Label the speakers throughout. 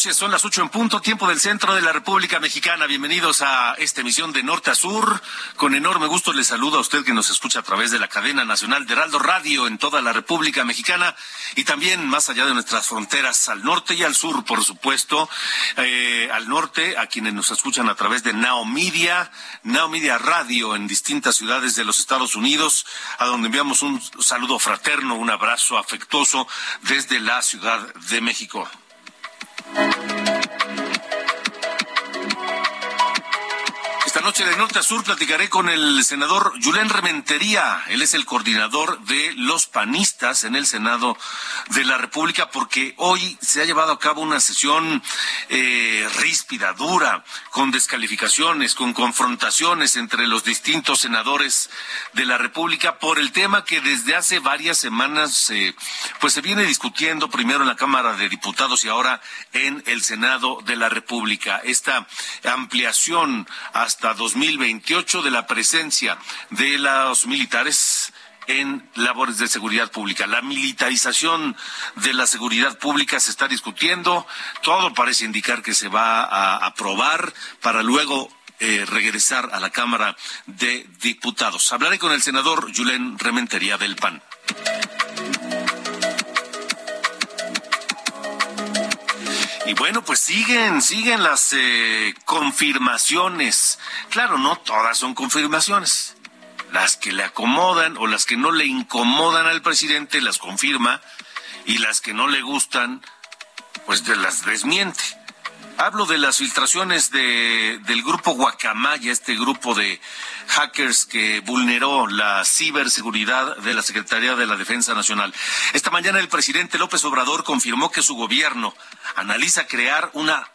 Speaker 1: Son las ocho en punto, tiempo del centro de la República Mexicana. Bienvenidos a esta emisión de Norte a Sur. Con enorme gusto le saludo a usted que nos escucha a través de la cadena nacional de Heraldo Radio en toda la República Mexicana y también más allá de nuestras fronteras, al norte y al sur, por supuesto. Eh, al norte, a quienes nos escuchan a través de Now Media Radio en distintas ciudades de los Estados Unidos, a donde enviamos un saludo fraterno, un abrazo afectuoso desde la Ciudad de México. Esta noche de norte a sur platicaré con el senador Julen Rementería. Él es el coordinador de los panistas en el Senado de la República porque hoy se ha llevado a cabo una sesión eh, ríspida, dura, con descalificaciones, con confrontaciones entre los distintos senadores de la República por el tema que desde hace varias semanas eh, pues se viene discutiendo primero en la Cámara de Diputados y ahora en el Senado de la República. Esta ampliación hasta 2028 de la presencia de los militares en labores de seguridad pública. La militarización de la seguridad pública se está discutiendo. Todo parece indicar que se va a aprobar para luego eh, regresar a la Cámara de Diputados. Hablaré con el senador Julen Rementería del PAN. Y bueno, pues siguen, siguen las eh, confirmaciones. Claro, no todas son confirmaciones. Las que le acomodan o las que no le incomodan al presidente las confirma y las que no le gustan, pues las desmiente. Hablo de las filtraciones de, del grupo Guacamaya, este grupo de hackers que vulneró la ciberseguridad de la Secretaría de la Defensa Nacional. Esta mañana el presidente López Obrador confirmó que su gobierno analiza crear una,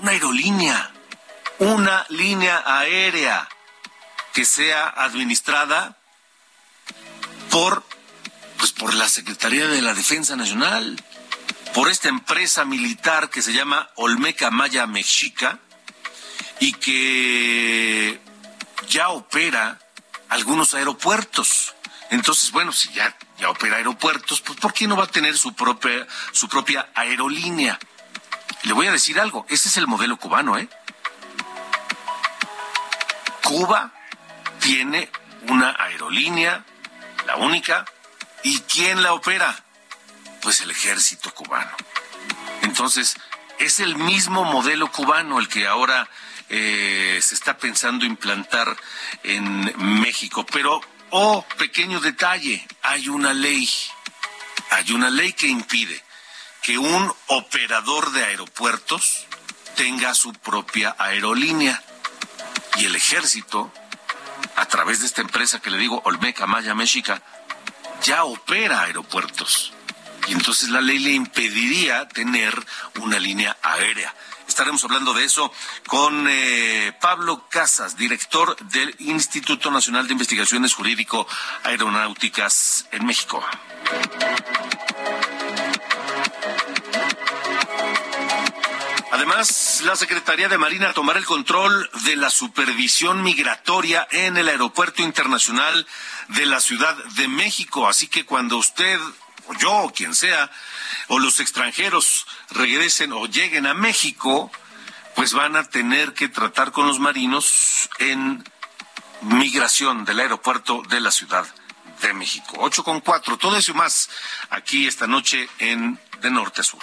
Speaker 1: una aerolínea, una línea aérea que sea administrada por, pues por la Secretaría de la Defensa Nacional por esta empresa militar que se llama Olmeca Maya Mexica y que ya opera algunos aeropuertos. Entonces, bueno, si ya, ya opera aeropuertos, pues ¿por qué no va a tener su propia, su propia aerolínea? Le voy a decir algo, ese es el modelo cubano, ¿eh? Cuba tiene una aerolínea, la única, ¿y quién la opera? Pues el ejército cubano. Entonces, es el mismo modelo cubano el que ahora eh, se está pensando implantar en México. Pero, oh, pequeño detalle, hay una ley, hay una ley que impide que un operador de aeropuertos tenga su propia aerolínea. Y el ejército, a través de esta empresa que le digo, Olmeca Maya México, ya opera aeropuertos. Y entonces la ley le impediría tener una línea aérea. Estaremos hablando de eso con eh, Pablo Casas, director del Instituto Nacional de Investigaciones Jurídico Aeronáuticas en México. Además, la Secretaría de Marina tomará el control de la supervisión migratoria en el Aeropuerto Internacional de la Ciudad de México. Así que cuando usted o yo o quien sea, o los extranjeros regresen o lleguen a México, pues van a tener que tratar con los marinos en migración del aeropuerto de la Ciudad de México. 8 con 4, todo eso y más aquí esta noche en De Norte a Sur.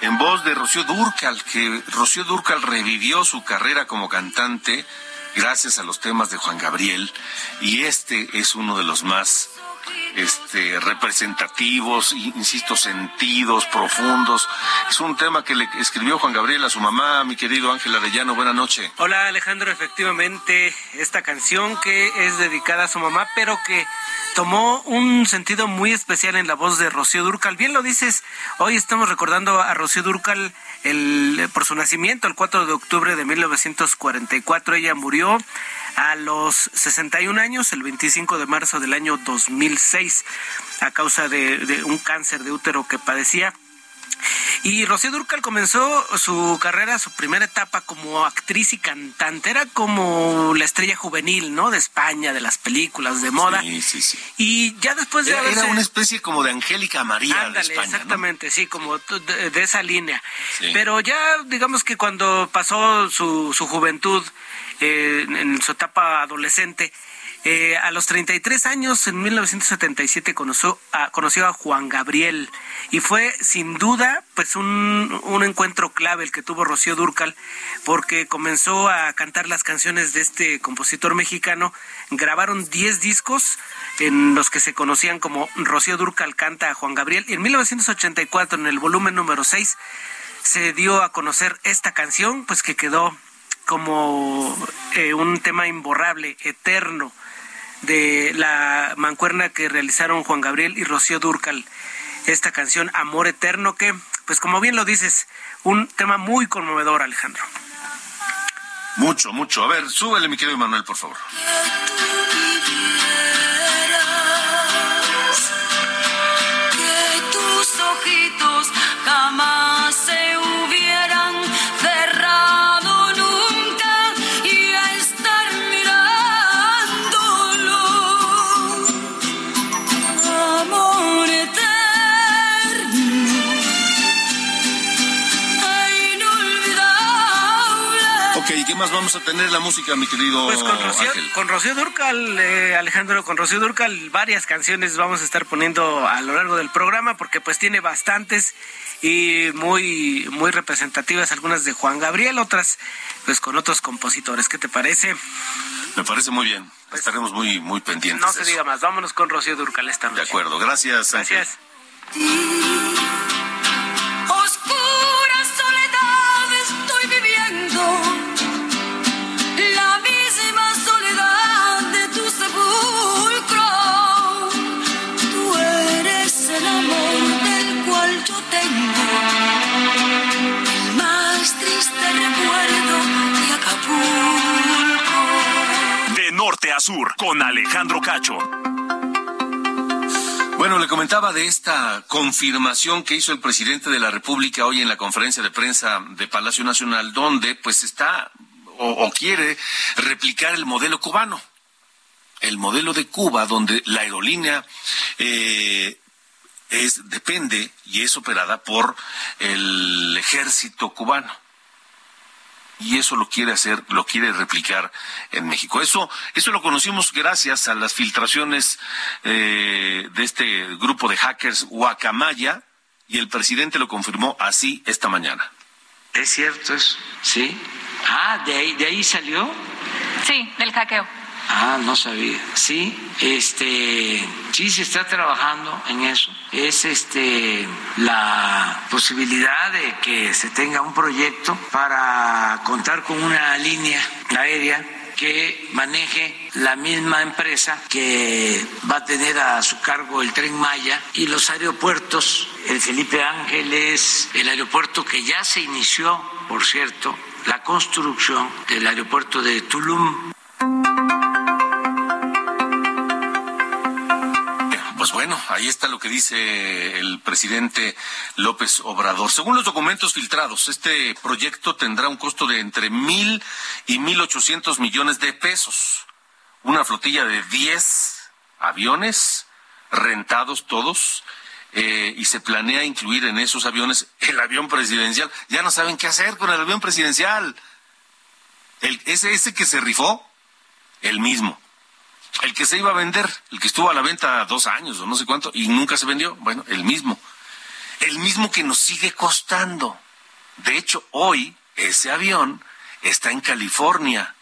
Speaker 1: en voz de Rocío Durcal, que Rocío Durcal revivió su carrera como cantante gracias a los temas de Juan Gabriel, y este es uno de los más este, representativos, insisto, sentidos, profundos. Es un tema que le escribió Juan Gabriel a su mamá, mi querido Ángel Arellano. Buenas noches.
Speaker 2: Hola Alejandro, efectivamente, esta canción que es dedicada a su mamá, pero que tomó un sentido muy especial en la voz de Rocío Durcal. Bien lo dices, hoy estamos recordando a Rocío Durcal el, por su nacimiento, el 4 de octubre de 1944. Ella murió a los 61 años, el 25 de marzo del año 2006, a causa de, de un cáncer de útero que padecía. Y Rocío Durcal comenzó su carrera, su primera etapa como actriz y cantante. Era como la estrella juvenil, ¿no? De España, de las películas, de moda.
Speaker 1: Sí, sí, sí.
Speaker 2: Y ya después de
Speaker 1: Era, era una especie como de Angélica María
Speaker 2: Ándale,
Speaker 1: de España, ¿no?
Speaker 2: exactamente, sí, como de, de esa línea. Pero ya, digamos que cuando pasó su, su juventud, eh, en su etapa adolescente, eh, a los 33 años, en 1977, conoció a, conoció a Juan Gabriel y fue sin duda pues un, un encuentro clave el que tuvo Rocío Durcal porque comenzó a cantar las canciones de este compositor mexicano. Grabaron 10 discos en los que se conocían como Rocío Durcal canta a Juan Gabriel y en 1984 en el volumen número 6 se dio a conocer esta canción pues que quedó como eh, un tema imborrable, eterno de la mancuerna que realizaron Juan Gabriel y Rocío Durcal. Esta canción Amor Eterno que, pues como bien lo dices, un tema muy conmovedor, Alejandro.
Speaker 1: Mucho, mucho. A ver, súbele, mi querido Manuel, por favor. Más vamos a tener la música, mi querido
Speaker 2: Pues con Rocío,
Speaker 1: Ángel?
Speaker 2: con Rocío Durcal, eh, Alejandro, con Rocío Durcal, varias canciones vamos a estar poniendo a lo largo del programa porque pues tiene bastantes y muy muy representativas, algunas de Juan Gabriel, otras pues con otros compositores. ¿Qué te parece?
Speaker 1: Me parece muy bien. Estaremos muy, muy pendientes.
Speaker 2: No se diga más, vámonos con Rocío Durcal esta noche.
Speaker 1: De acuerdo, gracias, Ángel.
Speaker 2: Gracias.
Speaker 3: Sur, con Alejandro Cacho.
Speaker 1: Bueno, le comentaba de esta confirmación que hizo el presidente de la República hoy en la conferencia de prensa de Palacio Nacional, donde pues está o, o quiere replicar el modelo cubano. El modelo de Cuba, donde la aerolínea eh, es, depende y es operada por el ejército cubano. Y eso lo quiere hacer, lo quiere replicar en México. Eso, eso lo conocimos gracias a las filtraciones eh, de este grupo de hackers Guacamaya y el presidente lo confirmó así esta mañana.
Speaker 4: ¿Es cierto eso? Sí. Ah, de ahí, de ahí salió.
Speaker 5: Sí, del hackeo.
Speaker 4: Ah, no sabía. Sí, este, sí se está trabajando en eso. Es este la posibilidad de que se tenga un proyecto para contar con una línea aérea que maneje la misma empresa que va a tener a su cargo el tren Maya y los aeropuertos, el Felipe Ángeles, el aeropuerto que ya se inició, por cierto, la construcción del aeropuerto de Tulum.
Speaker 1: Pues bueno, ahí está lo que dice el presidente López Obrador. Según los documentos filtrados, este proyecto tendrá un costo de entre mil y mil ochocientos millones de pesos. Una flotilla de diez aviones rentados todos eh, y se planea incluir en esos aviones el avión presidencial. Ya no saben qué hacer con el avión presidencial. El, ese que se rifó, el mismo. El que se iba a vender, el que estuvo a la venta dos años o no sé cuánto y nunca se vendió, bueno, el mismo. El mismo que nos sigue costando. De hecho, hoy ese avión está en California.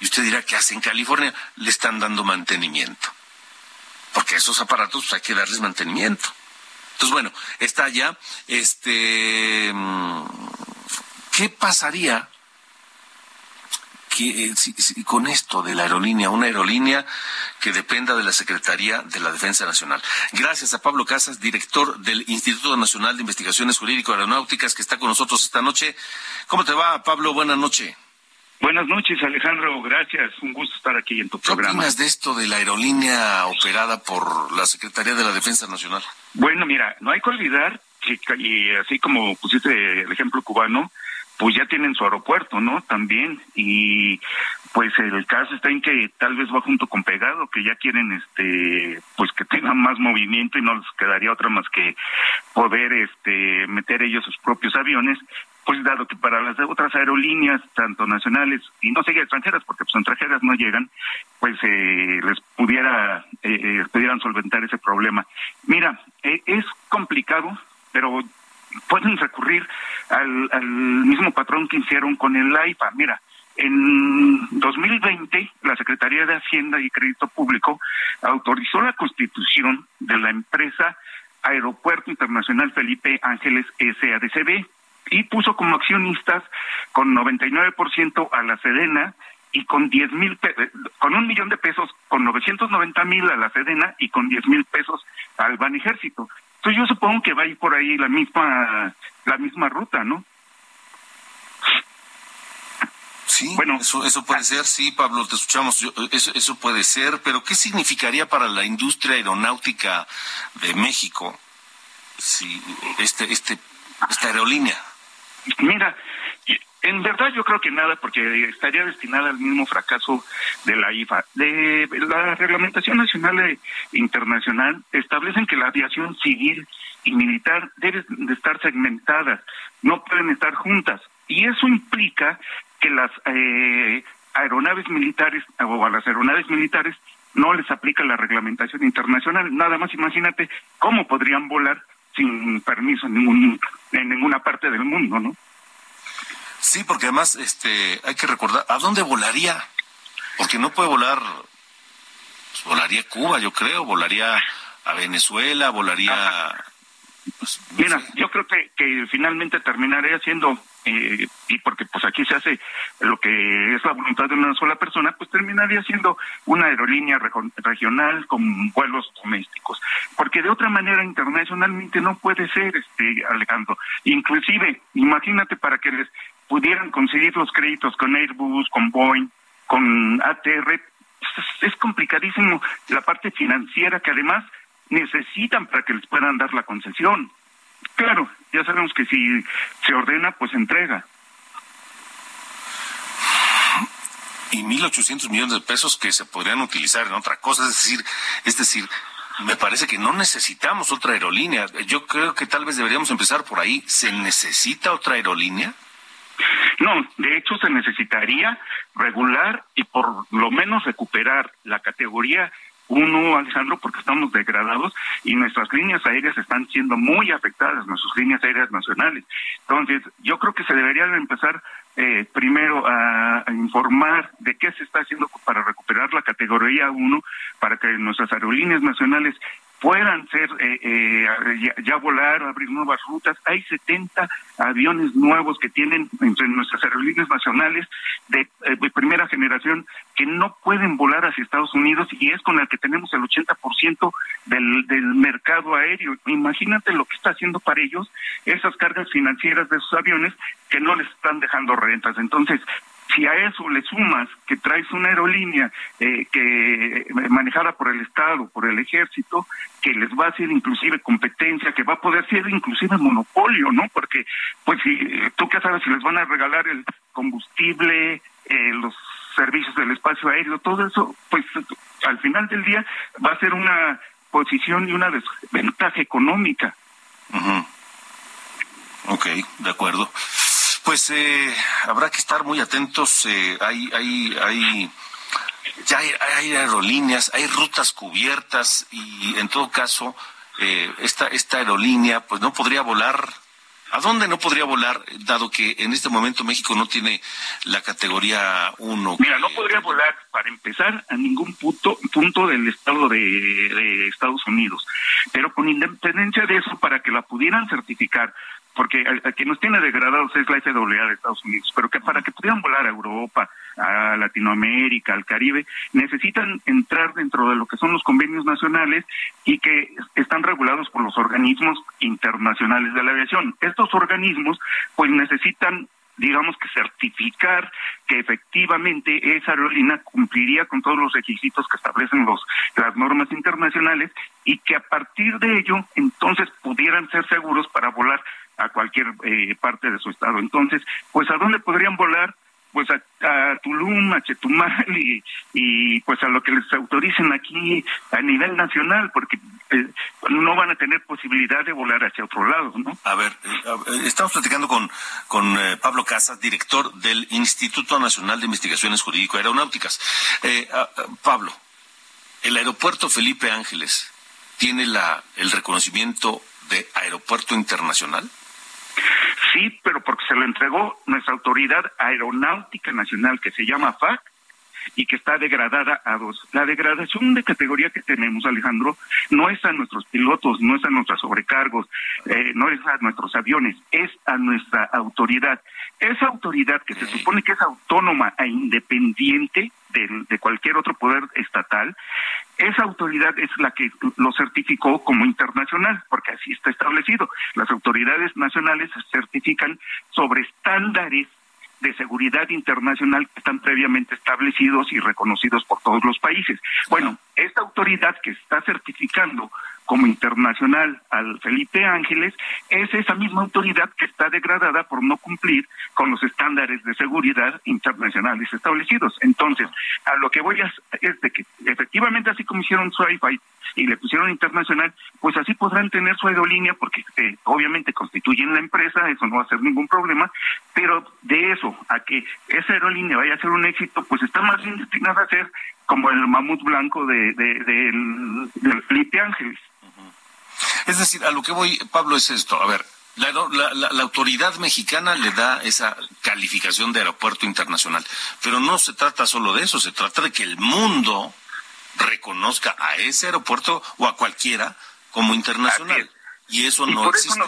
Speaker 1: Y usted dirá, ¿qué hace en California? Le están dando mantenimiento. Porque esos aparatos pues, hay que darles mantenimiento. Entonces, bueno, está allá. Este, mm, ¿Qué pasaría con esto de la aerolínea, una aerolínea que dependa de la Secretaría de la Defensa Nacional. Gracias a Pablo Casas, director del Instituto Nacional de Investigaciones Jurídico Aeronáuticas, que está con nosotros esta noche. ¿Cómo te va, Pablo? Buenas noches.
Speaker 6: Buenas noches, Alejandro. Gracias. Un gusto estar aquí en tu programa.
Speaker 1: ¿Qué opinas de esto de la aerolínea operada por la Secretaría de la Defensa Nacional?
Speaker 6: Bueno, mira, no hay que olvidar que, y así como pusiste el ejemplo cubano, pues ya tienen su aeropuerto, ¿no? También. Y pues el caso está en que tal vez va junto con pegado, que ya quieren, este, pues que tengan más movimiento y no les quedaría otra más que poder, este, meter ellos sus propios aviones. Pues dado que para las otras aerolíneas, tanto nacionales y no sé extranjeras, porque pues extranjeras no llegan, pues eh, les pudiera, eh, eh, pudieran solventar ese problema. Mira, eh, es complicado, pero pueden recurrir al, al mismo patrón que hicieron con el AIFA. Mira, en 2020, la Secretaría de Hacienda y Crédito Público autorizó la constitución de la empresa Aeropuerto Internacional Felipe Ángeles SADCB y puso como accionistas con 99% a la Sedena y con 10 mil, con un millón de pesos, con 990 mil a la Sedena y con 10 mil pesos al Ban Ejército. Entonces yo supongo que va a ir por ahí la misma, la misma ruta, ¿no?
Speaker 1: Sí, bueno, eso, eso puede ser, sí, Pablo, te escuchamos, eso, eso puede ser, pero ¿qué significaría para la industria aeronáutica de México si este, este, esta aerolínea?
Speaker 6: Mira, en verdad yo creo que nada, porque estaría destinada al mismo fracaso de la IFA. De, la reglamentación nacional e internacional establecen que la aviación civil y militar deben de estar segmentadas, no pueden estar juntas. Y eso implica que las eh, aeronaves militares o a las aeronaves militares no les aplica la reglamentación internacional. Nada más imagínate cómo podrían volar sin permiso en, ningún, en ninguna parte del mundo, ¿no?
Speaker 1: Sí, porque además este, hay que recordar, ¿a dónde volaría? Porque no puede volar, pues, volaría Cuba, yo creo, volaría a Venezuela, volaría...
Speaker 6: Pues, Mira, yo creo que, que finalmente terminaría siendo, eh, y porque pues aquí se hace lo que es la voluntad de una sola persona, pues terminaría siendo una aerolínea regional con vuelos domésticos. Porque de otra manera internacionalmente no puede ser, este Alejandro. Inclusive, imagínate para que les pudieran conseguir los créditos con Airbus, con Boeing, con ATR, es complicadísimo la parte financiera que además necesitan para que les puedan dar la concesión. Claro, ya sabemos que si se ordena, pues entrega.
Speaker 1: Y 1.800 millones de pesos que se podrían utilizar en otra cosa, es decir, es decir, me parece que no necesitamos otra aerolínea. Yo creo que tal vez deberíamos empezar por ahí. ¿Se necesita otra aerolínea?
Speaker 6: No, de hecho se necesitaría regular y por lo menos recuperar la categoría uno, Alejandro, porque estamos degradados y nuestras líneas aéreas están siendo muy afectadas, nuestras líneas aéreas nacionales. Entonces, yo creo que se debería empezar eh, primero a, informar de qué se está haciendo para recuperar la categoría 1, para que nuestras aerolíneas nacionales puedan ser eh, eh, ya, volar, abrir nuevas rutas. Hay 70 aviones nuevos que tienen entre nuestras aerolíneas nacionales de, eh, de, primera generación que no pueden volar hacia Estados Unidos y es con el que tenemos el 80% del, del mercado aéreo. Imagínate lo que está haciendo para ellos esas cargas financieras de esos aviones que no les están dejando rentas. Entonces, si a eso le sumas que traes una aerolínea eh, que manejada por el Estado, por el Ejército, que les va a hacer inclusive competencia, que va a poder ser inclusive monopolio, ¿no? Porque, pues, si tú qué sabes si les van a regalar el combustible, eh, los servicios del espacio aéreo, todo eso, pues, al final del día va a ser una posición y una desventaja económica.
Speaker 1: Ok, de acuerdo. Pues eh, habrá que estar muy atentos. Eh, hay, hay, hay, ya hay, aerolíneas, hay rutas cubiertas y en todo caso eh, esta, esta aerolínea pues no podría volar. ¿A dónde no podría volar, dado que en este momento México no tiene la categoría 1?
Speaker 6: Mira, no podría volar, para empezar, a ningún punto, punto del estado de, de Estados Unidos. Pero con independencia de eso, para que la pudieran certificar porque a, quien nos tiene degradados es la FAA de Estados Unidos, pero que para que pudieran volar a Europa, a Latinoamérica, al Caribe, necesitan entrar dentro de lo que son los convenios nacionales y que están regulados por los organismos internacionales de la aviación. Estos organismos pues necesitan digamos que certificar que efectivamente esa aerolínea cumpliría con todos los requisitos que establecen los las normas internacionales y que a partir de ello entonces pudieran ser seguros para volar a cualquier eh, parte de su estado. Entonces, pues a dónde podrían volar? Pues a, Tulum, a Chetumal y, pues a lo que les autoricen aquí a nivel nacional, porque eh, no van a tener posibilidad de volar hacia otro lado, ¿no?
Speaker 1: A ver, eh, estamos platicando con, con Pablo Casas, director del Instituto Nacional de Investigaciones Jurídico-Aeronáuticas. Pablo, el aeropuerto Felipe Ángeles tiene la, el reconocimiento de aeropuerto internacional?
Speaker 6: Sí, pero porque se lo entregó nuestra autoridad aeronáutica nacional que se llama FAC y que está degradada a dos. La degradación de categoría que tenemos, Alejandro, no es a nuestros pilotos, no es a nuestros sobrecargos, eh, no es a nuestros aviones, es a nuestra autoridad. Esa autoridad que se supone que es autónoma e independiente de, de cualquier otro poder estatal, esa autoridad es la que lo certificó como internacional, porque así está establecido. Las autoridades nacionales certifican sobre estándares de seguridad internacional que están previamente establecidos y reconocidos por todos los países. Bueno, esta autoridad que está certificando como internacional al Felipe Ángeles es esa misma autoridad que está degradada por no cumplir con los estándares de seguridad internacionales establecidos. Entonces, a lo que voy a es de que efectivamente así como hicieron su y le pusieron internacional, pues así podrán tener su aerolínea porque eh, obviamente constituyen la empresa, eso no va a ser ningún problema, pero de eso a que esa aerolínea vaya a ser un éxito, pues está más bien destinada a ser como el mamut blanco de, del Felipe Ángeles.
Speaker 1: Es decir, a lo que voy, Pablo, es esto. A ver, la, la, autoridad mexicana le da esa calificación de aeropuerto internacional, pero no se trata solo de eso, se trata de que el mundo reconozca a ese aeropuerto o a cualquiera como internacional. Y eso no existe.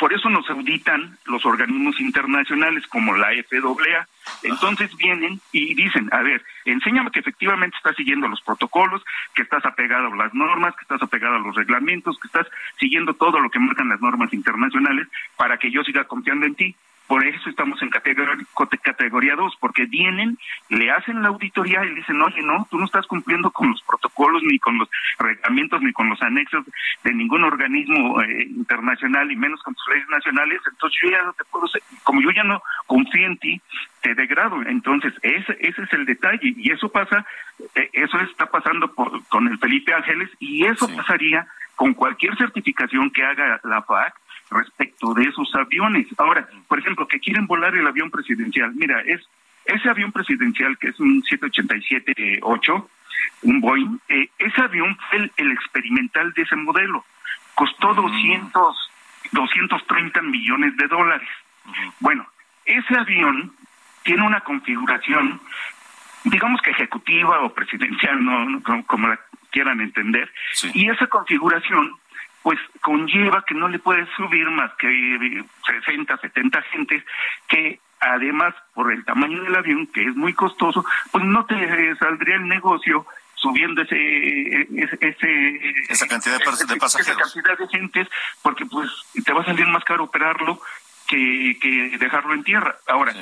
Speaker 6: Por eso nos auditan los organismos internacionales como la FAA entonces vienen y dicen, a ver, enséñame que efectivamente estás siguiendo los protocolos, que estás apegado a las normas, que estás apegado a los reglamentos, que estás siguiendo todo lo que marcan las normas internacionales para que yo siga confiando en ti. Por eso estamos en categoría, categoría 2, porque vienen, le hacen la auditoría y dicen, oye, no, tú no estás cumpliendo con los protocolos, ni con los reglamentos, ni con los anexos de ningún organismo eh, internacional, y menos con tus leyes nacionales, entonces yo ya no te puedo, como yo ya no confío en ti, te degrado. Entonces, ese, ese es el detalle, y eso pasa, eh, eso está pasando con el Felipe Ángeles, y eso pasaría con cualquier certificación que haga la FAC, respecto de esos aviones. Ahora, por ejemplo, que quieren volar el avión presidencial. Mira, es ese avión presidencial que es un 787-8, un Boeing, eh, ese avión fue el, experimental de ese modelo. Costó 200, 230 millones de dólares. Bueno, ese avión tiene una configuración, digamos que ejecutiva o presidencial, no, como, la quieran entender, y esa configuración pues conlleva que no le puedes subir más que 60, 70 gentes, que además por el tamaño del avión, que es muy costoso, pues no te saldría el negocio subiendo ese, ese,
Speaker 1: esa cantidad de, pasajeros. Esa
Speaker 6: cantidad de gentes, porque pues te va a salir más caro operarlo que, que dejarlo en tierra. Ahora,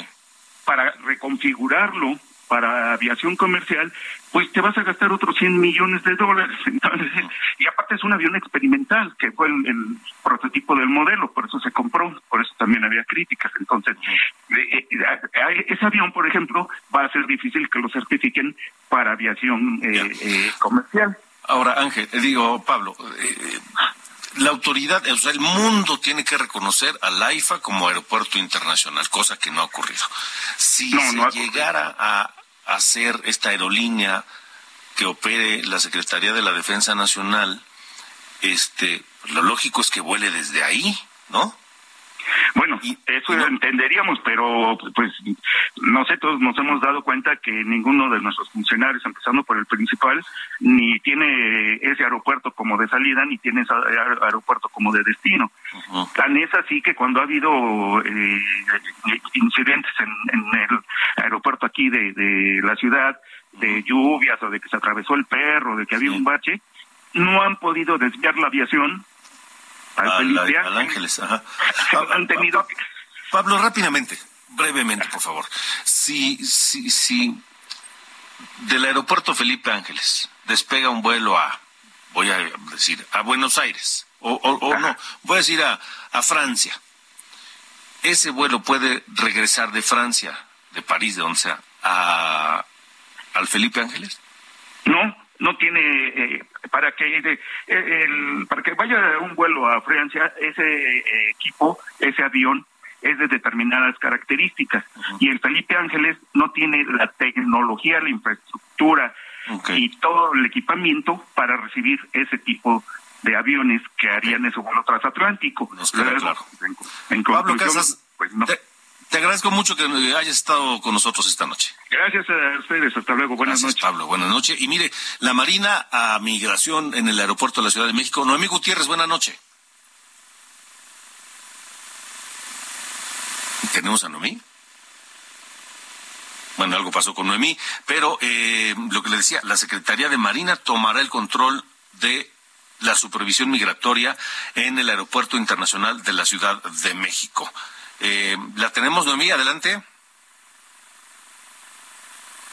Speaker 6: para reconfigurarlo para aviación comercial, pues te vas a gastar otros 100 millones de dólares. Entonces, y aparte es un avión experimental, que fue el, prototipo del modelo, por eso se compró, por eso también había críticas. Entonces, eh, eh, ese avión, por ejemplo, va a ser difícil que lo certifiquen para aviación eh, comercial.
Speaker 1: Ahora, Ángel, digo, Pablo, la autoridad, o sea, el mundo tiene que reconocer al AIFA como aeropuerto internacional, cosa que no ha ocurrido. Si se llegara a hacer esta aerolínea que opere la Secretaría de la Defensa Nacional, este, lo lógico es que vuele desde ahí, ¿no?
Speaker 6: Bueno, eso entenderíamos, pero pues nosotros nos hemos dado cuenta que ninguno de nuestros funcionarios, empezando por el principal, ni tiene ese aeropuerto como de salida, ni tiene ese aeropuerto como de destino. Tan es así que cuando ha habido eh, incidentes en, el aeropuerto aquí de, la ciudad, de lluvias o de que se atravesó el perro, de que había un bache, no han podido desviar la aviación
Speaker 1: al, Ángeles. Ajá.
Speaker 6: Han tenido
Speaker 1: Pablo, rápidamente, brevemente, por favor. Si, si, si del aeropuerto Felipe Ángeles despega un vuelo a, voy a decir, a Buenos Aires, o, o, no, voy a decir a, a Francia. Ese vuelo puede regresar de Francia, de París, de donde sea, a, al Felipe Ángeles?
Speaker 6: No, no tiene eh, para que eh, el, para que vaya un vuelo a Francia ese eh, equipo ese avión es de determinadas características. Y el Felipe Ángeles no tiene la tecnología la infraestructura y todo el equipamiento para recibir ese tipo de aviones que harían ese vuelo transatlántico.
Speaker 1: En, Pablo Casas, pues no. Te agradezco mucho que hayas estado con nosotros esta noche.
Speaker 6: Gracias a ustedes. Hasta luego. Buenas noches.
Speaker 1: Pablo. Buenas noches. Y mire, la Marina a migración en el aeropuerto de la Ciudad de México. Noemí Gutiérrez, buenas noches. ¿Tenemos a Noemí? Bueno, algo pasó con Noemí, pero eh, lo que le decía, la Secretaría de Marina tomará el control de la supervisión migratoria en el Aeropuerto Internacional de la Ciudad de México. Eh, ¿La tenemos, Noemí? Adelante.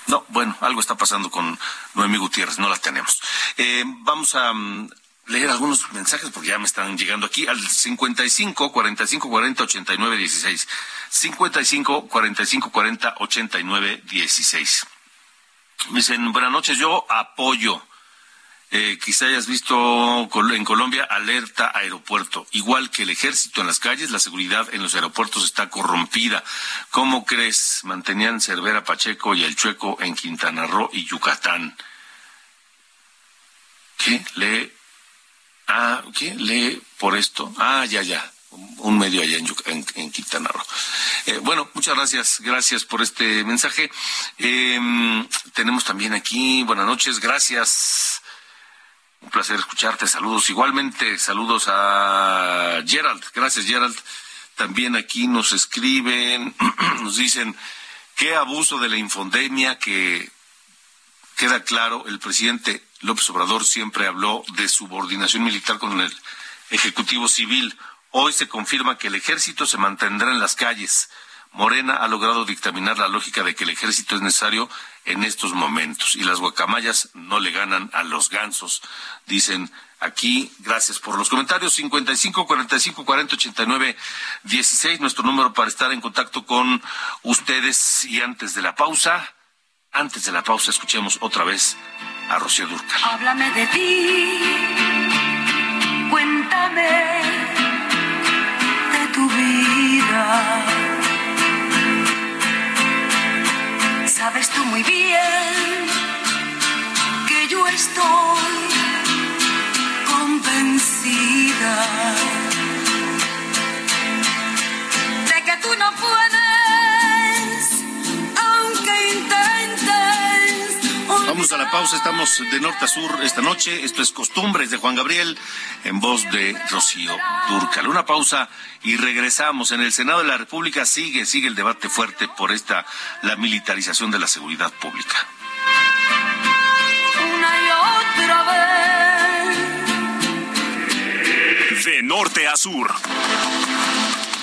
Speaker 1: No, bueno, algo está pasando con Noemí Gutiérrez, no la tenemos. Eh, vamos a mm, leer algunos mensajes porque ya me están llegando aquí al 55 45 40 89 16. 55 45 40 89 16. Me dicen, buenas noches, yo apoyo eh, quizá hayas visto en Colombia alerta aeropuerto. Igual que el ejército en las calles, la seguridad en los aeropuertos está corrompida. ¿Cómo crees? Mantenían Cervera Pacheco y el Chueco en Quintana Roo y Yucatán. ¿Qué? ¿Lee? Ah, ¿qué? ¿Lee por esto? Ah, ya, ya un medio allá en, Quintana Roo. Eh, bueno, muchas gracias, gracias por este mensaje. Em, tenemos también aquí, buenas noches, gracias un placer escucharte. Saludos. Igualmente, saludos a Gerald. Gracias, Gerald. También aquí nos escriben, nos dicen, qué abuso de la infodemia que queda claro, el presidente López Obrador siempre habló de subordinación militar con el Ejecutivo Civil. Hoy se confirma que el ejército se mantendrá en las calles. Morena ha logrado dictaminar la lógica de que el ejército es necesario en estos momentos y las guacamayas no le ganan a los gansos, dicen aquí. Gracias por los comentarios. 55 45 40 89 16, nuestro número para estar en contacto con ustedes. Y antes de la pausa, antes de la pausa, escuchemos otra vez a Rocío Durcal.
Speaker 7: Háblame de ti, cuéntame sabes tú muy bien que yo estoy convencida de que tú no puedes.
Speaker 1: La pausa. Estamos de norte a sur esta noche. Esto es Costumbres de Juan Gabriel en voz de Rocío Durcal. Una pausa y regresamos. En el Senado de la República sigue, sigue el debate fuerte por esta, la militarización de la seguridad pública.
Speaker 7: Una y otra vez.
Speaker 3: De norte a sur.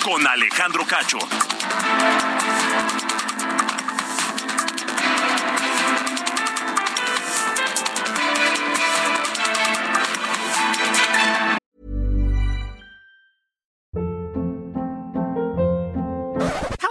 Speaker 3: Con Alejandro Cacho.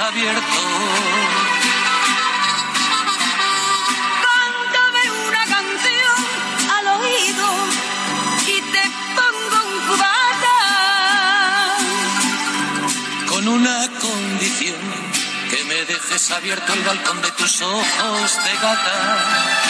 Speaker 8: Abierto.
Speaker 7: Cántame una canción al oído y te pongo un cubata.
Speaker 8: Con una condición, que me dejes abierto el balcón de tus ojos de gata.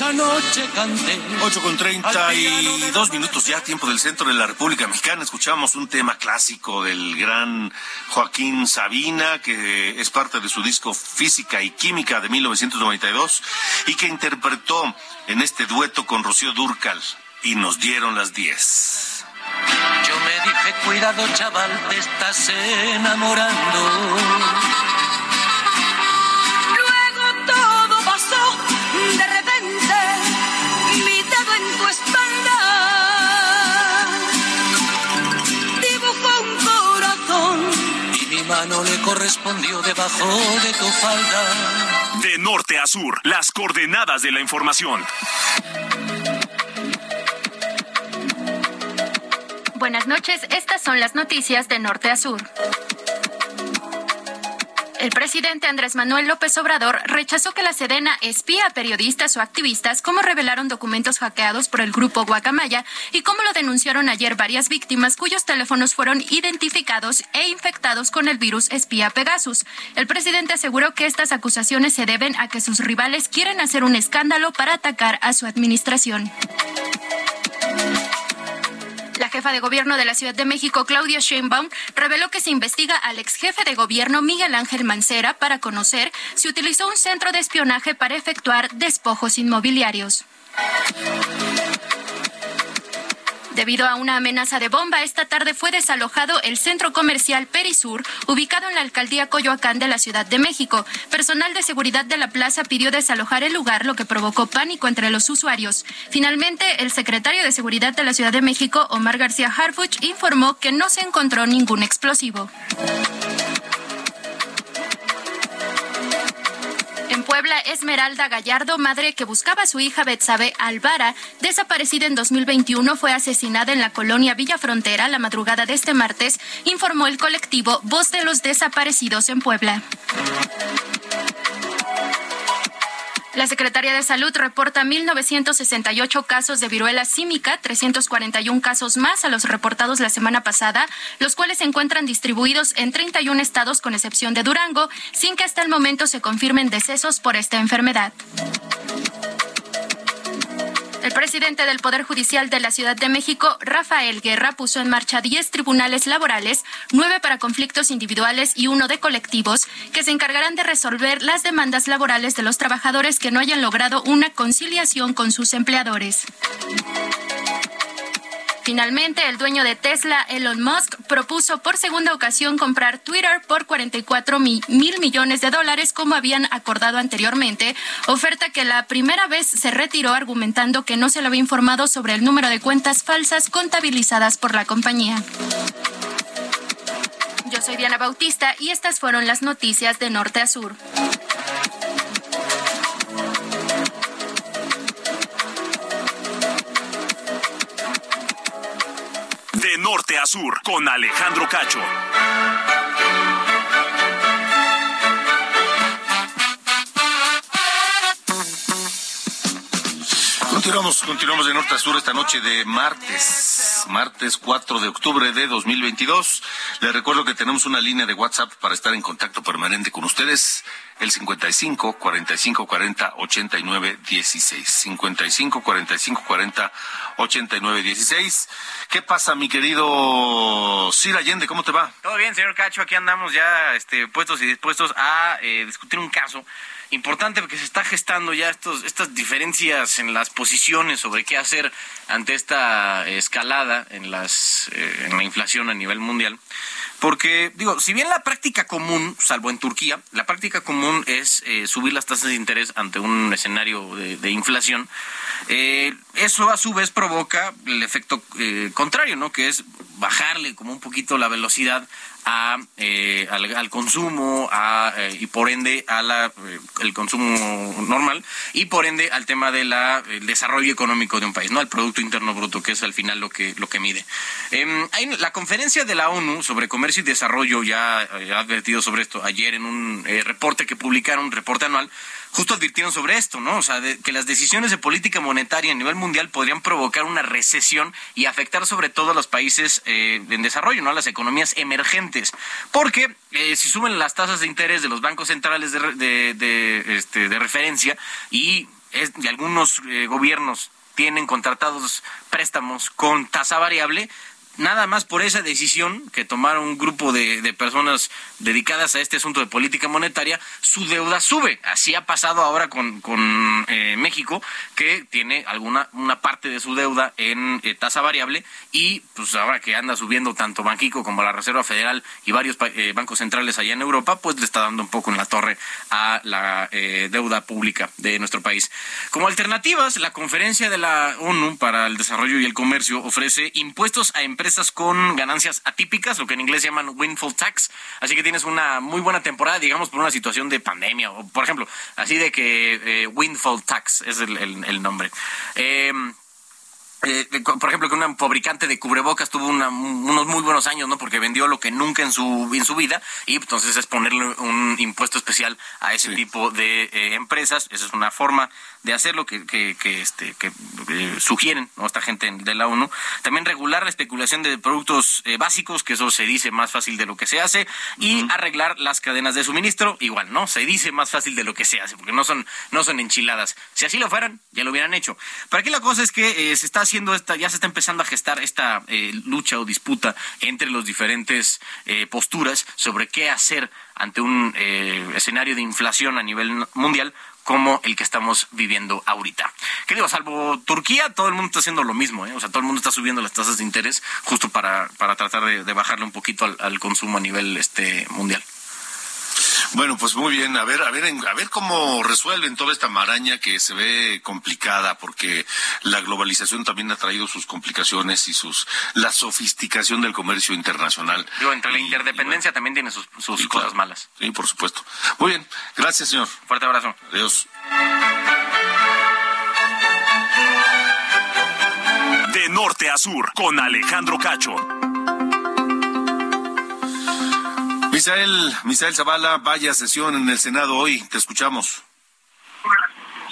Speaker 8: Esa noche canté.
Speaker 1: 8 con 32 minutos ya, tiempo del centro de la República Mexicana. Escuchamos un tema clásico del gran Joaquín Sabina, que es parte de su disco Física y Química de 1992 y que interpretó en este dueto con Rocío Durcal. Y nos dieron las 10.
Speaker 8: Yo me dije, cuidado chaval, te estás enamorando. Correspondió debajo de tu falda.
Speaker 3: De norte a sur, las coordenadas de la información.
Speaker 5: Buenas noches, estas son las noticias de norte a sur. El presidente Andrés Manuel López Obrador rechazó que la Sedena espía a periodistas o activistas, como revelaron documentos hackeados por el grupo Guacamaya y como lo denunciaron ayer varias víctimas cuyos teléfonos fueron identificados e infectados con el virus espía Pegasus. El presidente aseguró que estas acusaciones se deben a que sus rivales quieren hacer un escándalo para atacar a su administración. Jefa de gobierno de la Ciudad de México, Claudia Sheinbaum, reveló que se investiga al ex jefe de gobierno Miguel Ángel Mancera para conocer si utilizó un centro de espionaje para efectuar despojos inmobiliarios. Debido a una amenaza de bomba, esta tarde fue desalojado el centro comercial Perisur, ubicado en la alcaldía Coyoacán de la Ciudad de México. Personal de seguridad de la plaza pidió desalojar el lugar, lo que provocó pánico entre los usuarios. Finalmente, el secretario de Seguridad de la Ciudad de México, Omar García Harfuch, informó que no se encontró ningún explosivo. Puebla, Esmeralda Gallardo, madre que buscaba a su hija Betsabe Alvara, desaparecida en 2021, fue asesinada en la colonia Villa Frontera la madrugada de este martes, informó el colectivo Voz de los Desaparecidos en Puebla. La Secretaría de Salud reporta 1.968 casos de viruela símica, 341 casos más a los reportados la semana pasada, los cuales se encuentran distribuidos en 31 estados con excepción de Durango, sin que hasta el momento se confirmen decesos por esta enfermedad. El presidente del Poder Judicial de la Ciudad de México, Rafael Guerra, puso en marcha 10 tribunales laborales, 9 para conflictos individuales y uno de colectivos, que se encargarán de resolver las demandas laborales de los trabajadores que no hayan logrado una conciliación con sus empleadores. Finalmente, el dueño de Tesla, Elon Musk, propuso por segunda ocasión comprar Twitter por 44 mil millones de dólares, como habían acordado anteriormente, oferta que la primera vez se retiró argumentando que no se le había informado sobre el número de cuentas falsas contabilizadas por la compañía. Yo soy Diana Bautista y estas fueron las noticias de Norte a Sur.
Speaker 3: Sur, con Alejandro Cacho.
Speaker 1: Continuamos, continuamos de norte a sur esta noche de martes, martes 4 de octubre de 2022. Les recuerdo que tenemos una línea de WhatsApp para estar en contacto permanente con ustedes, el 55 45 40 89 16. 55 45 40 89 16. ¿Qué pasa, mi querido Sir Allende? ¿Cómo te va?
Speaker 9: Todo bien, señor Cacho. Aquí andamos ya este, puestos y dispuestos a eh, discutir un caso importante porque se está gestando ya estos, estas diferencias en las posiciones sobre qué hacer ante esta escalada en, las, eh, en la inflación a nivel mundial. Porque, digo, si bien la práctica común, salvo en Turquía, la práctica común es eh, subir las tasas de interés ante un escenario de, inflación, eh, eso a su vez provoca el efecto contrario, ¿no? Que es bajarle como un poquito la velocidad a, eh, al, consumo a, eh, y por ende a la, eh, consumo normal y por ende al tema del desarrollo económico de un país, no al Producto Interno Bruto, que es al final lo que, lo que mide. Em, la conferencia de la ONU sobre comercio y desarrollo ya ha advertido sobre esto ayer en un reporte que publicaron, un reporte anual, justo advirtieron sobre esto, ¿no? O sea, que las decisiones de política monetaria a nivel mundial podrían provocar una recesión y afectar sobre todo a los países eh, en desarrollo, ¿no? A las economías emergentes. Porque eh, si suben las tasas de interés de los bancos centrales de, de, este, de referencia y, y algunos eh, gobiernos tienen contratados préstamos con tasa variable, nada más por esa decisión que tomaron un grupo de, personas dedicadas a este asunto de política monetaria, su deuda sube. Así ha pasado ahora con, con eh, México, que tiene alguna una parte de su deuda en eh, tasa variable y pues ahora que anda subiendo tanto Banquico como la Reserva Federal y varios eh, bancos centrales allá en Europa, pues le está dando un poco en la torre a la deuda pública de nuestro país. Como alternativas, la conferencia de la ONU para el Desarrollo y el Comercio ofrece impuestos a empresas con ganancias atípicas, lo que en inglés llaman windfall tax. Así que tienes una muy buena temporada, digamos, por una situación de pandemia, o por ejemplo, así de que eh, windfall tax es el, nombre. Eh, eh, por ejemplo, que un fabricante de cubrebocas tuvo unos muy buenos años, ¿no? Porque vendió lo que nunca en su, en su vida y entonces es ponerle un impuesto especial a ese tipo de empresas. Esa es una forma de hacerlo que, que, que este, que eh, sugieren ¿no? esta gente de la ONU. También regular la especulación de productos eh, básicos, que eso se dice más fácil de lo que se hace, y arreglar las cadenas de suministro, igual, ¿no? Se dice más fácil de lo que se hace, porque no son, no son enchiladas. Si así lo fueran, ya lo hubieran hecho. Pero aquí la cosa es que eh, se está haciendo esta, ya se está empezando a gestar esta lucha o disputa entre los diferentes posturas sobre qué hacer ante un escenario de inflación a nivel mundial como el que estamos viviendo ahorita. ¿Qué digo? Salvo Turquía, todo el mundo está haciendo lo mismo, ¿eh? O sea, todo el mundo está subiendo las tasas de interés justo para, para tratar de, bajarle un poquito al, consumo a nivel este mundial.
Speaker 1: Bueno, pues muy bien, a ver, a ver, a ver cómo resuelven toda esta maraña que se ve complicada, porque la globalización también ha traído sus complicaciones y sus la sofisticación del comercio internacional.
Speaker 9: Digo, entre la interdependencia también tiene sus, cosas malas.
Speaker 1: Sí, por supuesto. Muy bien, gracias, señor.
Speaker 9: Fuerte abrazo.
Speaker 1: Adiós.
Speaker 3: De norte a sur, con Alejandro Cacho.
Speaker 1: Misael, Misael Zavala, vaya sesión en el Senado hoy. Te escuchamos.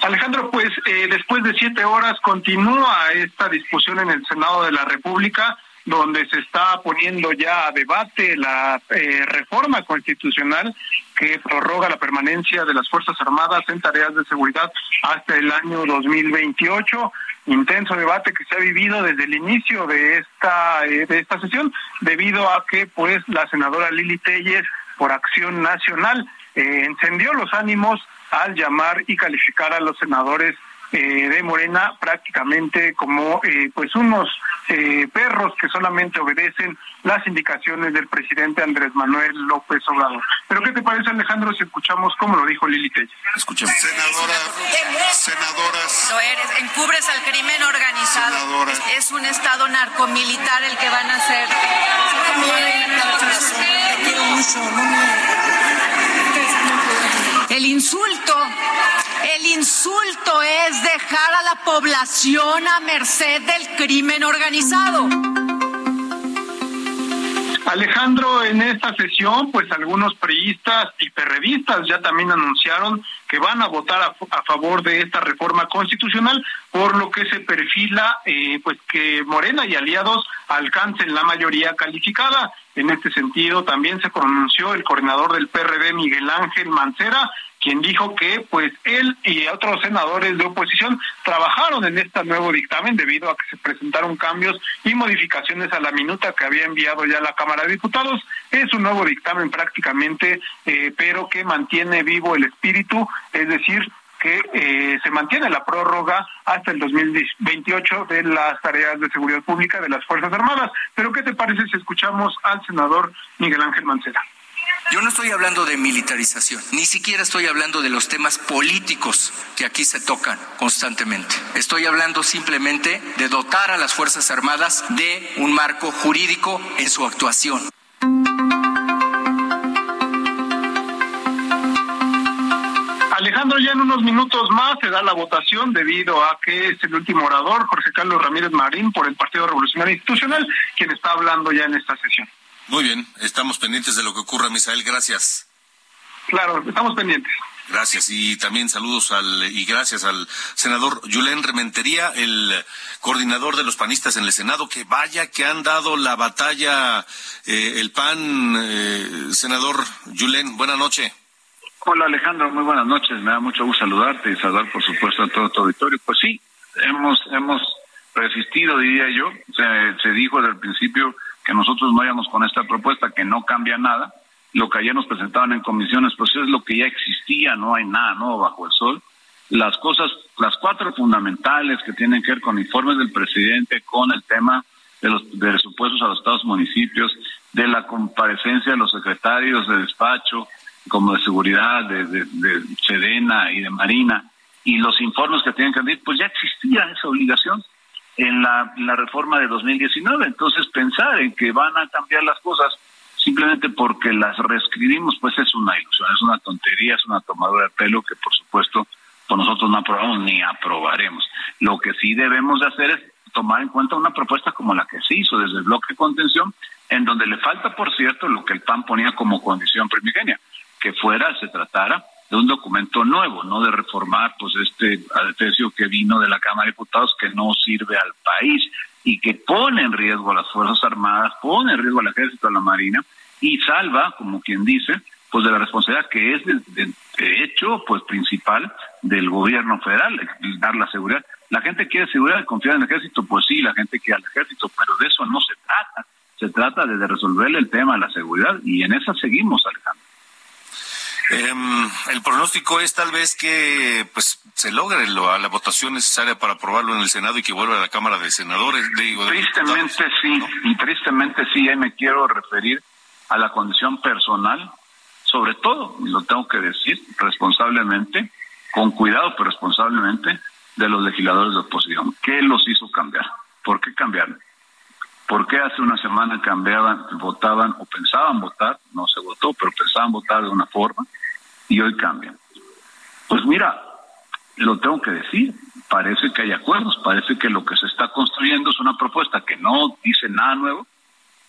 Speaker 10: Alejandro, pues eh, después de siete horas continúa esta discusión en el Senado de la República, donde se está poniendo ya a debate la eh, reforma constitucional que prorroga la permanencia de las Fuerzas Armadas en tareas de seguridad hasta el año 2028 intenso debate que se ha vivido desde el inicio de esta eh, de esta sesión debido a que pues la senadora Lili Telles por Acción Nacional eh, encendió los ánimos al llamar y calificar a los senadores eh, de Morena prácticamente como eh, pues unos eh, perros que solamente obedecen las indicaciones del presidente Andrés Manuel López Obrador. Pero ¿qué te parece Alejandro si escuchamos cómo lo dijo Lili Telles?
Speaker 1: Escuchemos.
Speaker 11: Senadora, senadoras.
Speaker 12: Lo eres, encubres al crimen organizado. Es un estado narcomilitar el que van a hacer. El insulto el insulto es dejar a la población a merced del crimen organizado.
Speaker 10: Alejandro, en esta sesión, pues algunos priistas y perredistas ya también anunciaron que van a votar a, favor de esta reforma constitucional, por lo que se perfila, eh, pues que Morena y aliados alcancen la mayoría calificada. En este sentido, también se pronunció el coordinador del PRD, Miguel Ángel Mancera, quien dijo que pues él y otros senadores de oposición trabajaron en este nuevo dictamen debido a que se presentaron cambios y modificaciones a la minuta que había enviado ya la Cámara de Diputados. Es un nuevo dictamen prácticamente, eh, pero que mantiene vivo el espíritu, es decir, que eh, se mantiene la prórroga hasta el 2028 de las tareas de seguridad pública de las Fuerzas Armadas. Pero ¿qué te parece si escuchamos al senador Miguel Ángel Mancera?
Speaker 13: Yo no estoy hablando de militarización, ni siquiera estoy hablando de los temas políticos que aquí se tocan constantemente. Estoy hablando simplemente de dotar a las Fuerzas Armadas de un marco jurídico en su actuación.
Speaker 10: Alejandro, ya en unos minutos más se da la votación debido a que es el último orador, Jorge Carlos Ramírez Marín, por el Partido Revolucionario Institucional, quien está hablando ya en esta sesión.
Speaker 1: Muy bien, estamos pendientes de lo que ocurra, Misael, gracias.
Speaker 10: Claro, estamos pendientes.
Speaker 1: Gracias y también saludos al y gracias al senador Julen Rementería, el coordinador de los panistas en el Senado, que vaya que han dado la batalla eh, el PAN, eh, senador Julen, buena noche.
Speaker 14: Hola Alejandro, muy buenas noches, me da mucho gusto saludarte y saludar por supuesto a todo tu auditorio. Pues sí, hemos hemos resistido, diría yo, se, se dijo desde el principio que nosotros no vayamos con esta propuesta que no cambia nada. Lo que ayer nos presentaban en comisiones, pues es lo que ya existía, no hay nada nuevo bajo el sol. Las cosas, las cuatro fundamentales que tienen que ver con informes del presidente, con el tema de los de presupuestos a los estados municipios, de la comparecencia de los secretarios de despacho, como de seguridad, de, de, Sedena y de Marina, y los informes que tienen que rendir, pues ya existía esa obligación en la, reforma de 2019. Entonces, pensar en que van a cambiar las cosas simplemente porque las reescribimos, pues es una ilusión, es una tontería, es una tomadura de pelo que, por supuesto, pues nosotros no aprobamos ni aprobaremos. Lo que sí debemos de hacer es tomar en cuenta una propuesta como la que se hizo desde el bloque de contención, en donde le falta, por cierto, lo que el PAN ponía como condición primigenia, que fuera, se tratara de un documento nuevo, no de reformar pues este adefesio que vino de la Cámara de Diputados que no sirve al país y que pone en riesgo a las Fuerzas Armadas, pone en riesgo al Ejército, a la Marina y salva, como quien dice, pues de la responsabilidad que es de, hecho pues principal del gobierno federal, dar la seguridad. La gente quiere seguridad confiar en el ejército, pues sí, la gente quiere al ejército, pero de eso no se trata. Se trata de resolverle el tema de la seguridad y en esa seguimos, Alejandro.
Speaker 1: Em, el pronóstico es tal vez que pues se logre la votación necesaria para aprobarlo en el Senado y que vuelva a la Cámara de Senadores.
Speaker 14: tristemente sí, y tristemente sí, ahí me quiero referir a la condición personal. sobre todo, lo tengo que decir, responsablemente, con cuidado, pero responsablemente, de los legisladores de oposición. ¿Qué los hizo cambiar? ¿Por qué cambiaron? ¿Por qué hace una semana cambiaban, votaban o pensaban votar? No se votó, pero pensaban votar de una forma y hoy cambian. Pues mira, lo tengo que decir, parece que hay acuerdos, parece que lo que se está construyendo es una propuesta que no dice nada nuevo,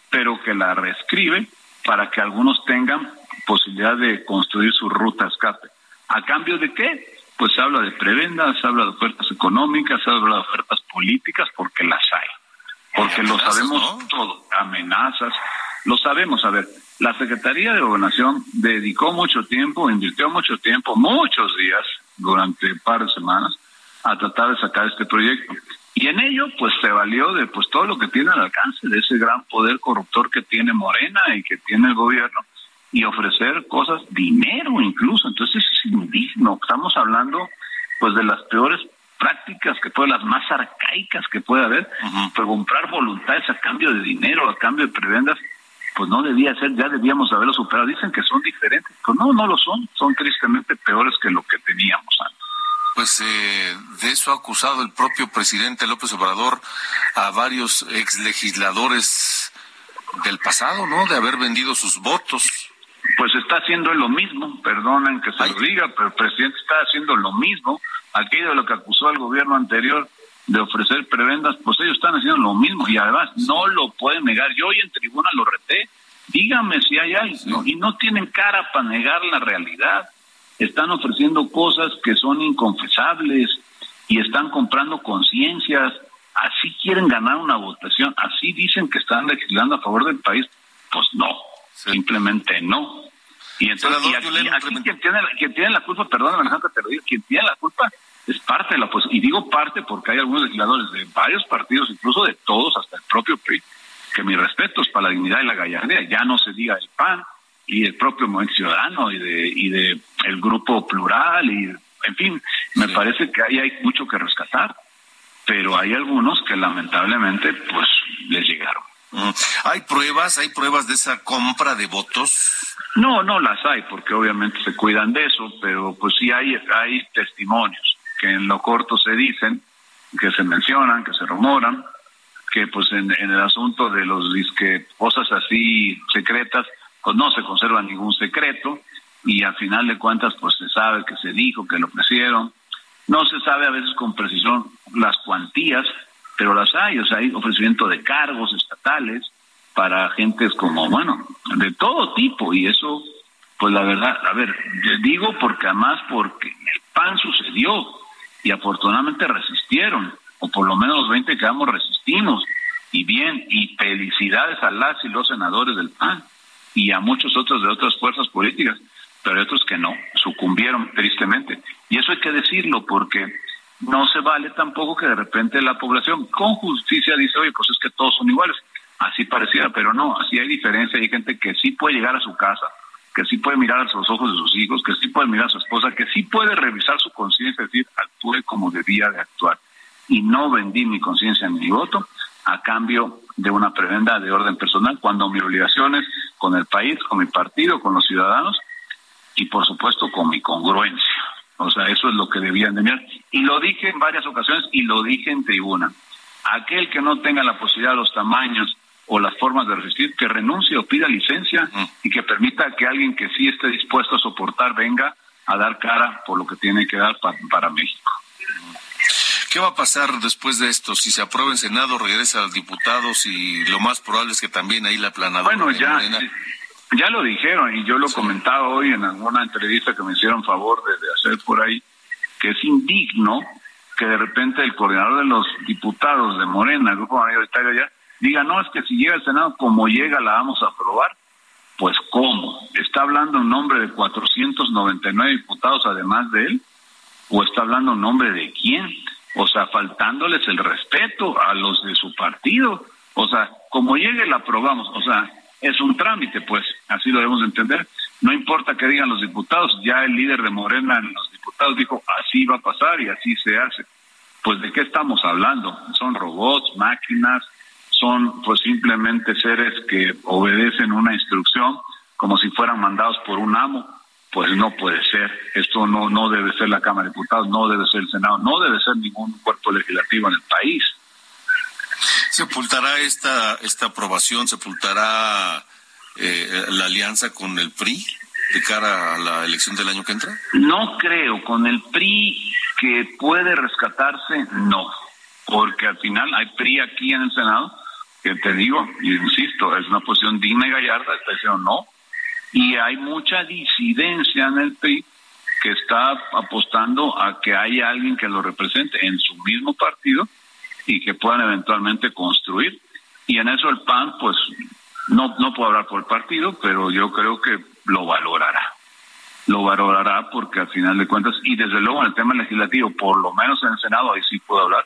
Speaker 14: pero que la reescribe para que algunos tengan posibilidad de construir su ruta escape. ¿A cambio de qué? Pues se habla de prebendas, se habla de ofertas económicas, se habla de ofertas políticas, porque las hay. Porque lo sabemos todo, amenazas, lo sabemos. A ver, la Secretaría de Gobernación dedicó mucho tiempo, invirtió mucho tiempo, muchos días, durante un par de semanas, a tratar de sacar este proyecto. Y en ello, pues se valió de pues todo lo que tiene al alcance, de ese gran poder corruptor que tiene Morena y que tiene el gobierno, y ofrecer cosas, dinero incluso. Entonces es indigno. Estamos hablando pues de las peores prácticas que puede, las más arcaicas que puede haber, pero comprar voluntades a cambio de dinero, a cambio de prebendas, pues no debía ser, ya debíamos haberlo superado. Dicen que son diferentes, pues no, no lo son, son tristemente peores que lo que teníamos antes.
Speaker 1: Pues eh, de eso ha acusado el propio presidente López Obrador a varios ex legisladores del pasado, ¿no? De haber vendido sus votos
Speaker 14: pues está haciendo lo mismo, perdonen que se lo diga, pero el presidente está haciendo lo mismo. Aquello de lo que acusó al gobierno anterior de ofrecer prebendas, pues ellos están haciendo lo mismo y además no lo pueden negar. Yo hoy en tribuna lo reté, díganme si hay algo, y no tienen cara para negar la realidad. Están ofreciendo cosas que son inconfesables y están comprando conciencias. Así quieren ganar una votación, así dicen que están legislando a favor del país. Pues no, simplemente no. Y entonces, y aquí, quien, tiene, quien tiene la culpa, perdóname Alejandro, te lo digo, quien tiene la culpa es parte de la oposición. Y digo parte porque hay algunos legisladores de varios partidos, incluso de todos, hasta el propio PRI, que mi respeto es para la dignidad y la gallardía. Ya no se diga el PAN y el propio Movimiento Ciudadano y de, y de el grupo plural y en fin, me parece que ahí hay mucho que rescatar, pero hay algunos que lamentablemente pues les llegaron.
Speaker 1: Mm. ¿Hay pruebas? ¿Hay pruebas de esa compra de votos?
Speaker 14: No, no las hay, porque obviamente se cuidan de eso, pero pues sí hay, hay testimonios que en lo corto se dicen, que se mencionan, que se rumoran, que pues en, el asunto de los disque cosas así secretas, pues no se conserva ningún secreto y al final de cuentas pues se sabe que se dijo, que lo ofrecieron. No se sabe a veces con precisión las cuantías, pero las hay, o sea, hay ofrecimiento de cargos estatales para gentes como, bueno, de todo tipo, y eso, pues la verdad, a ver, digo porque además porque el PAN sucedió, y afortunadamente resistieron, o por lo menos los 20 que damos resistimos, y bien, y felicidades a las y los senadores del PAN, y a muchos otros de otras fuerzas políticas, pero hay otros que no, sucumbieron tristemente. Y eso hay que decirlo porque no se vale tampoco que de repente la población con justicia dice, oye, pues es que todos son iguales. Así pareciera, pero no, así hay diferencia. Hay gente que sí puede llegar a su casa, que sí puede mirar a los ojos de sus hijos, que sí puede mirar a su esposa, que sí puede revisar su conciencia, es decir, actúe como debía de actuar. Y no vendí mi conciencia ni mi voto a cambio de una prebenda de orden personal, cuando mi obligación es con el país, con mi partido, con los ciudadanos y por supuesto con mi congruencia. O sea, eso es lo que debían de mirar. Y lo dije en varias ocasiones y lo dije en tribuna. Aquel que no tenga la posibilidad de los tamaños o las formas de resistir, que renuncie o pida licencia y que permita que alguien que sí esté dispuesto a soportar venga a dar cara por lo que tiene que dar para México.
Speaker 1: ¿Qué va a pasar después de esto? Si se aprueba en Senado, regresa a los diputados y lo más probable es que también ahí la planadora.
Speaker 14: Bueno, ya, ya lo dijeron y yo lo comentaba hoy en alguna entrevista que me hicieron favor de, hacer por ahí, que es indigno que de repente el coordinador de los diputados de Morena, el grupo mayoritario ya, diga, no, es que si llega al Senado, como llega, la vamos a aprobar. Pues ¿cómo? ¿Está hablando en nombre de 499 diputados además de él? ¿O está hablando en nombre de quién? O sea, faltándoles el respeto a los de su partido. O sea, como llegue, la aprobamos. O sea, es un trámite, pues, así lo debemos entender. No importa que digan los diputados, ya el líder de Morena en los diputados dijo, así va a pasar y así se hace. Pues de qué estamos hablando? Son robots, máquinas, son pues simplemente seres que obedecen una instrucción como si fueran mandados por un amo, pues no puede ser. Esto no, no debe ser la Cámara de Diputados, no debe ser el Senado, no debe ser ningún cuerpo legislativo en el país.
Speaker 1: ¿Sepultará esta, esta aprobación, sepultará eh, la alianza con el PRI de cara a la elección del año que entra?
Speaker 14: No creo, con el PRI que puede rescatarse, no, porque al final hay PRI aquí en el Senado, que te digo, insisto, es una posición digna y gallarda, está diciendo no, y hay mucha disidencia en el PRI que está apostando a que haya alguien que lo represente en su mismo partido y que puedan eventualmente construir. Y en eso el PAN, pues, no, no puedo hablar por el partido, pero yo creo que lo valorará. Lo valorará porque al final de cuentas, y desde luego en el tema legislativo, por lo menos en el Senado, ahí sí puedo hablar,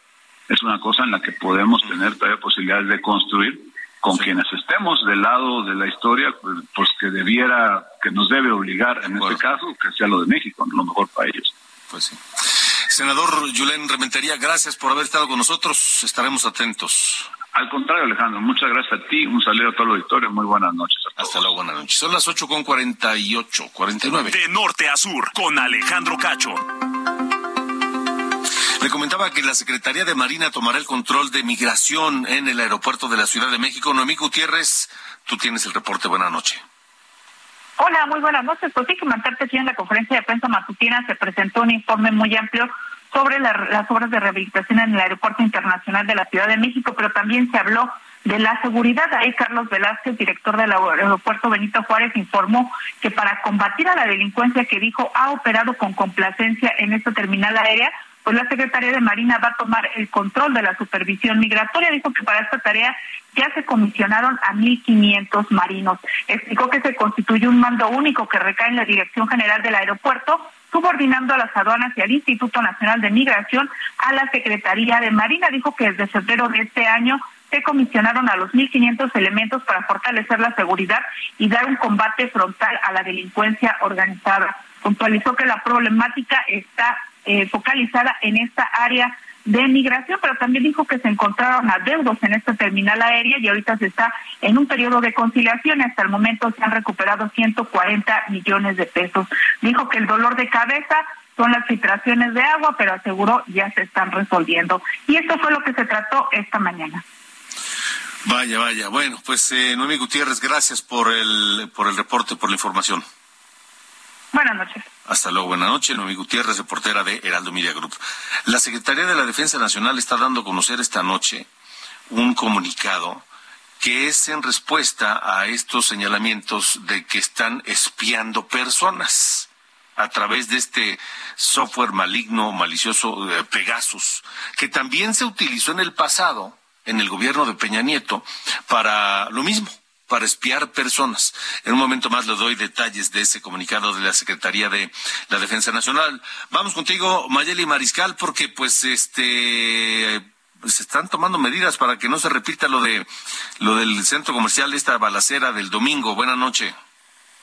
Speaker 14: es una cosa en la que podemos tener todavía posibilidades de construir con quienes estemos del lado de la historia, pues, pues, que debiera, que nos debe obligar en este caso, que sea lo de México, lo mejor para ellos.
Speaker 1: Pues sí. Senador Julen Rementería, gracias por haber estado con nosotros. Estaremos atentos.
Speaker 14: Al contrario, Alejandro, muchas gracias a ti. Un saludo a todo el auditorio. Muy buenas noches.
Speaker 1: Hasta luego, buenas noches. Son las 8 con 48, 49.
Speaker 3: De norte a sur, con Alejandro Cacho.
Speaker 1: Le comentaba que la Secretaría de Marina tomará el control de migración en el aeropuerto de la Ciudad de México. Noemí Gutiérrez, tú tienes el reporte. Buenas noches.
Speaker 15: Hola, muy buenas noches. Pues sí, comentarte que en la conferencia de prensa matutina se presentó un informe muy amplio sobre las obras de rehabilitación en el Aeropuerto Internacional de la Ciudad de México, pero también se habló de la seguridad. Ahí Carlos Velázquez, director del aeropuerto Benito Juárez, informó que para combatir a la delincuencia que dijo ha operado con complacencia en esta terminal aérea, pues la Secretaría de Marina va a tomar el control de la supervisión migratoria. Dijo que para esta tarea ya se comisionaron a 1.500 marinos. Explicó que se constituye un mando único que recae en la Dirección General del Aeropuerto, subordinando a las aduanas y al Instituto Nacional de Migración a la Secretaría de Marina. Dijo que desde febrero de este año se comisionaron a los 1.500 elementos para fortalecer la seguridad y dar un combate frontal a la delincuencia organizada. Puntualizó que la problemática está eh, focalizada en esta área de migración, pero también dijo que se encontraron adeudos en esta terminal aérea y ahorita se está en un periodo de conciliación. Hasta el momento se han recuperado 140 millones de pesos. Dijo que el dolor de cabeza son las filtraciones de agua, pero aseguró ya se están resolviendo. Y esto fue lo que se trató esta mañana.
Speaker 1: Vaya, vaya. Bueno, pues eh, Noemí Gutiérrez, gracias por el, por el reporte, por la información.
Speaker 15: Buenas noches.
Speaker 1: Hasta luego, buenas noches. Noemí Gutiérrez, reportera de Heraldo Media Group. La Secretaría de la Defensa Nacional está dando a conocer esta noche un comunicado que es en respuesta a estos señalamientos de que están espiando personas a través de este software maligno, malicioso eh, Pegasus, que también se utilizó en el pasado, en el gobierno de Peña Nieto, para lo mismo para espiar personas. En un momento más le doy detalles de ese comunicado de la Secretaría de la Defensa Nacional. Vamos contigo, Mayeli Mariscal, porque pues este se están tomando medidas para que no se repita lo de lo del centro comercial esta balacera del domingo. Buenas noches.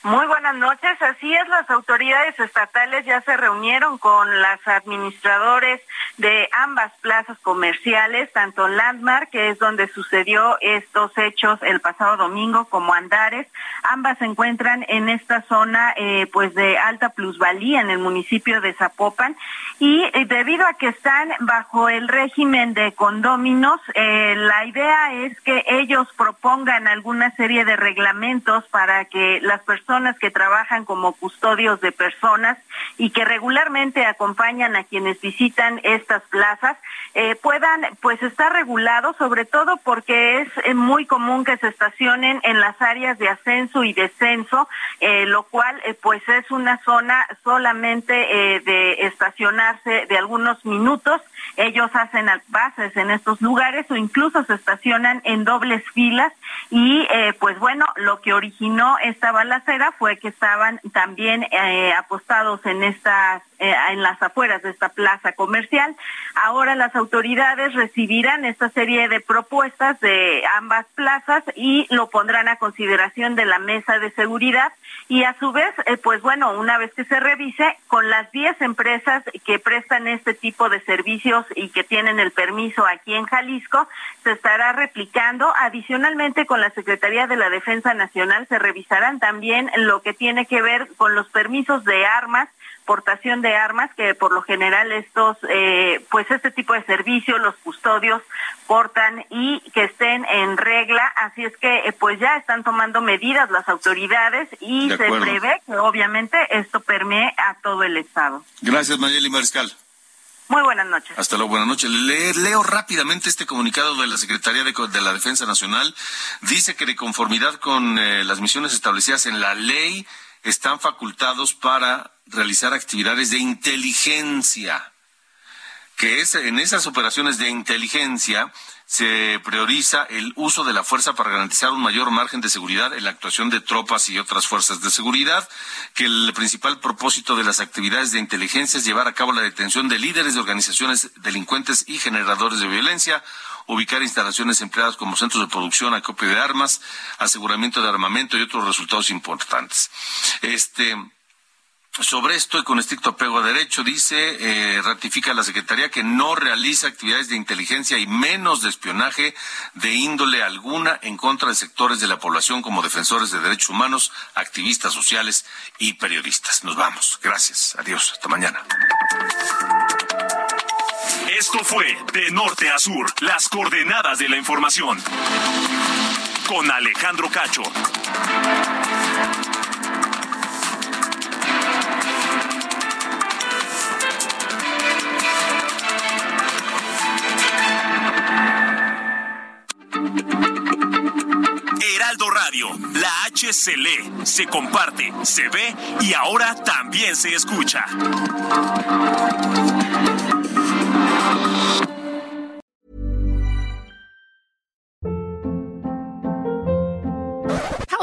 Speaker 16: Muy buenas noches. Así es, las autoridades estatales ya se reunieron con las administradores de ambas plazas comerciales, tanto Landmark, que es donde sucedió estos hechos el pasado domingo, como Andares. Ambas se encuentran en esta zona eh, pues de alta plusvalía en el municipio de Zapopan y eh, debido a que están bajo el régimen de condóminos, eh, la idea es que ellos propongan alguna serie de reglamentos para que las personas personas que trabajan como custodios de personas y que regularmente acompañan a quienes visitan estas plazas eh, puedan pues estar regulados sobre todo porque es eh, muy común que se estacionen en las áreas de ascenso y descenso eh, lo cual pues es una zona solamente de estacionarse de algunos minutos. Ellos hacen bases en estos lugares o incluso se estacionan en dobles filas y pues bueno, lo que originó esta balacera fue que estaban también eh, apostados en estas eh, en las afueras de esta plaza comercial. Ahora las autoridades recibirán esta serie de propuestas de ambas plazas y lo pondrán a consideración de la mesa de seguridad y a su vez, eh, pues bueno, una vez que se revise, con las 10 empresas que prestan este tipo de servicios y que tienen el permiso aquí en Jalisco, se estará replicando. Adicionalmente, con la Secretaría de la Defensa Nacional se revisarán también lo que tiene que ver con los permisos de armas portación de armas, que por lo general estos, eh, pues este tipo de servicios, los custodios portan y que estén en regla. Así es que, eh, pues ya están tomando medidas las autoridades y se prevé que obviamente esto permee a todo el Estado.
Speaker 1: Gracias, Mayeli Mariscal.
Speaker 16: Muy buenas noches.
Speaker 1: Hasta luego, buenas noches. leo rápidamente este comunicado de la Secretaría de, la Defensa Nacional. Dice que de conformidad con eh, las misiones establecidas en la ley, están facultados para realizar actividades de inteligencia, que es en esas operaciones de inteligencia se prioriza el uso de la fuerza para garantizar un mayor margen de seguridad en la actuación de tropas y otras fuerzas de seguridad, que el principal propósito de las actividades de inteligencia es llevar a cabo la detención de líderes de organizaciones delincuentes y generadores de violencia, ubicar instalaciones empleadas como centros de producción, acopio de armas, aseguramiento de armamento y otros resultados importantes. Este sobre esto y con estricto apego a derecho, dice, eh, ratifica la Secretaría que no realiza actividades de inteligencia y menos de espionaje de índole alguna en contra de sectores de la población como defensores de derechos humanos, activistas sociales y periodistas. Nos vamos. Gracias. Adiós. Hasta mañana.
Speaker 3: Esto fue De Norte a Sur, las coordenadas de la información. Con Alejandro Cacho. Heraldo Radio, la H se lee, se comparte, se ve y ahora también se escucha.